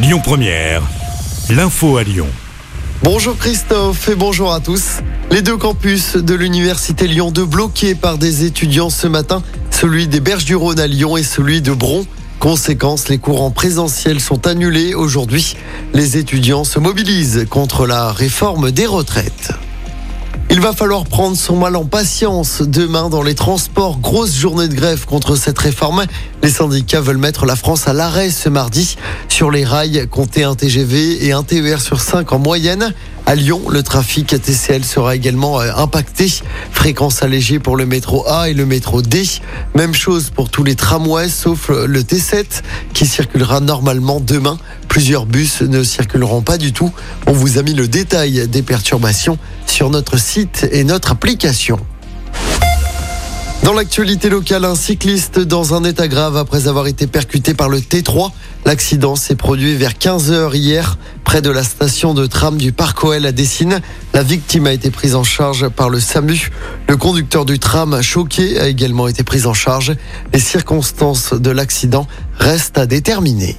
Lyon Première, l'info à Lyon. Bonjour Christophe et bonjour à tous. Les deux campus de l'Université Lyon 2 bloqués par des étudiants ce matin, celui des Berges du Rhône à Lyon et celui de Bron. Conséquence, les cours en sont annulés aujourd'hui. Les étudiants se mobilisent contre la réforme des retraites. Il va falloir prendre son mal en patience. Demain, dans les transports, grosse journée de grève contre cette réforme. Les syndicats veulent mettre la France à l'arrêt ce mardi. Sur les rails, compter un TGV et un TER sur 5 en moyenne. À Lyon, le trafic TCL sera également euh, impacté. Fréquence allégée pour le métro A et le métro D. Même chose pour tous les tramways sauf le T7 qui circulera normalement demain. Plusieurs bus ne circuleront pas du tout. On vous a mis le détail des perturbations sur notre site et notre application. Dans l'actualité locale, un cycliste dans un état grave après avoir été percuté par le T3. L'accident s'est produit vers 15h hier près de la station de tram du Parc OL à Dessine. La victime a été prise en charge par le SAMU. Le conducteur du tram choqué a également été pris en charge. Les circonstances de l'accident restent à déterminer.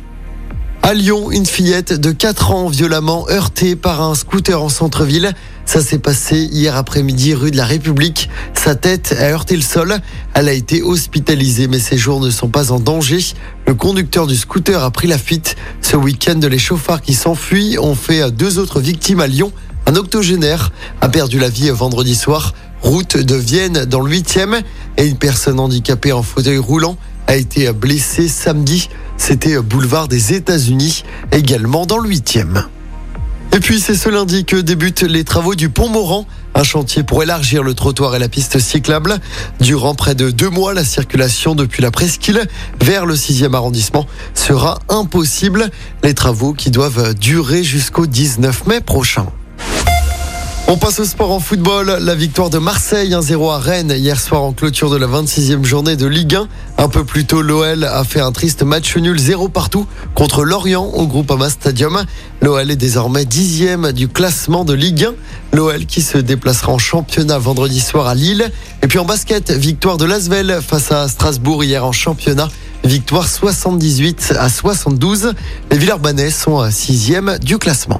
À Lyon, une fillette de 4 ans violemment heurtée par un scooter en centre-ville. Ça s'est passé hier après-midi rue de la République. Sa tête a heurté le sol. Elle a été hospitalisée, mais ses jours ne sont pas en danger. Le conducteur du scooter a pris la fuite. Ce week-end, les chauffards qui s'enfuient ont fait deux autres victimes à Lyon. Un octogénaire a perdu la vie vendredi soir, route de Vienne dans le 8e, et une personne handicapée en fauteuil roulant a été blessée samedi. C'était boulevard des États-Unis, également dans le 8e. Et puis c'est ce lundi que débutent les travaux du pont Moran, un chantier pour élargir le trottoir et la piste cyclable. Durant près de deux mois, la circulation depuis la presqu'île vers le 6e arrondissement sera impossible. Les travaux qui doivent durer jusqu'au 19 mai prochain. On passe au sport en football. La victoire de Marseille 1-0 à Rennes hier soir en clôture de la 26e journée de Ligue 1. Un peu plus tôt, l'OL a fait un triste match nul 0 partout contre Lorient au Groupama Stadium. L'OL est désormais dixième du classement de Ligue 1. L'OL qui se déplacera en championnat vendredi soir à Lille. Et puis en basket, victoire de Lasvel face à Strasbourg hier en championnat. Victoire 78 à 72. Les Villeurbanais sont à sixième du classement.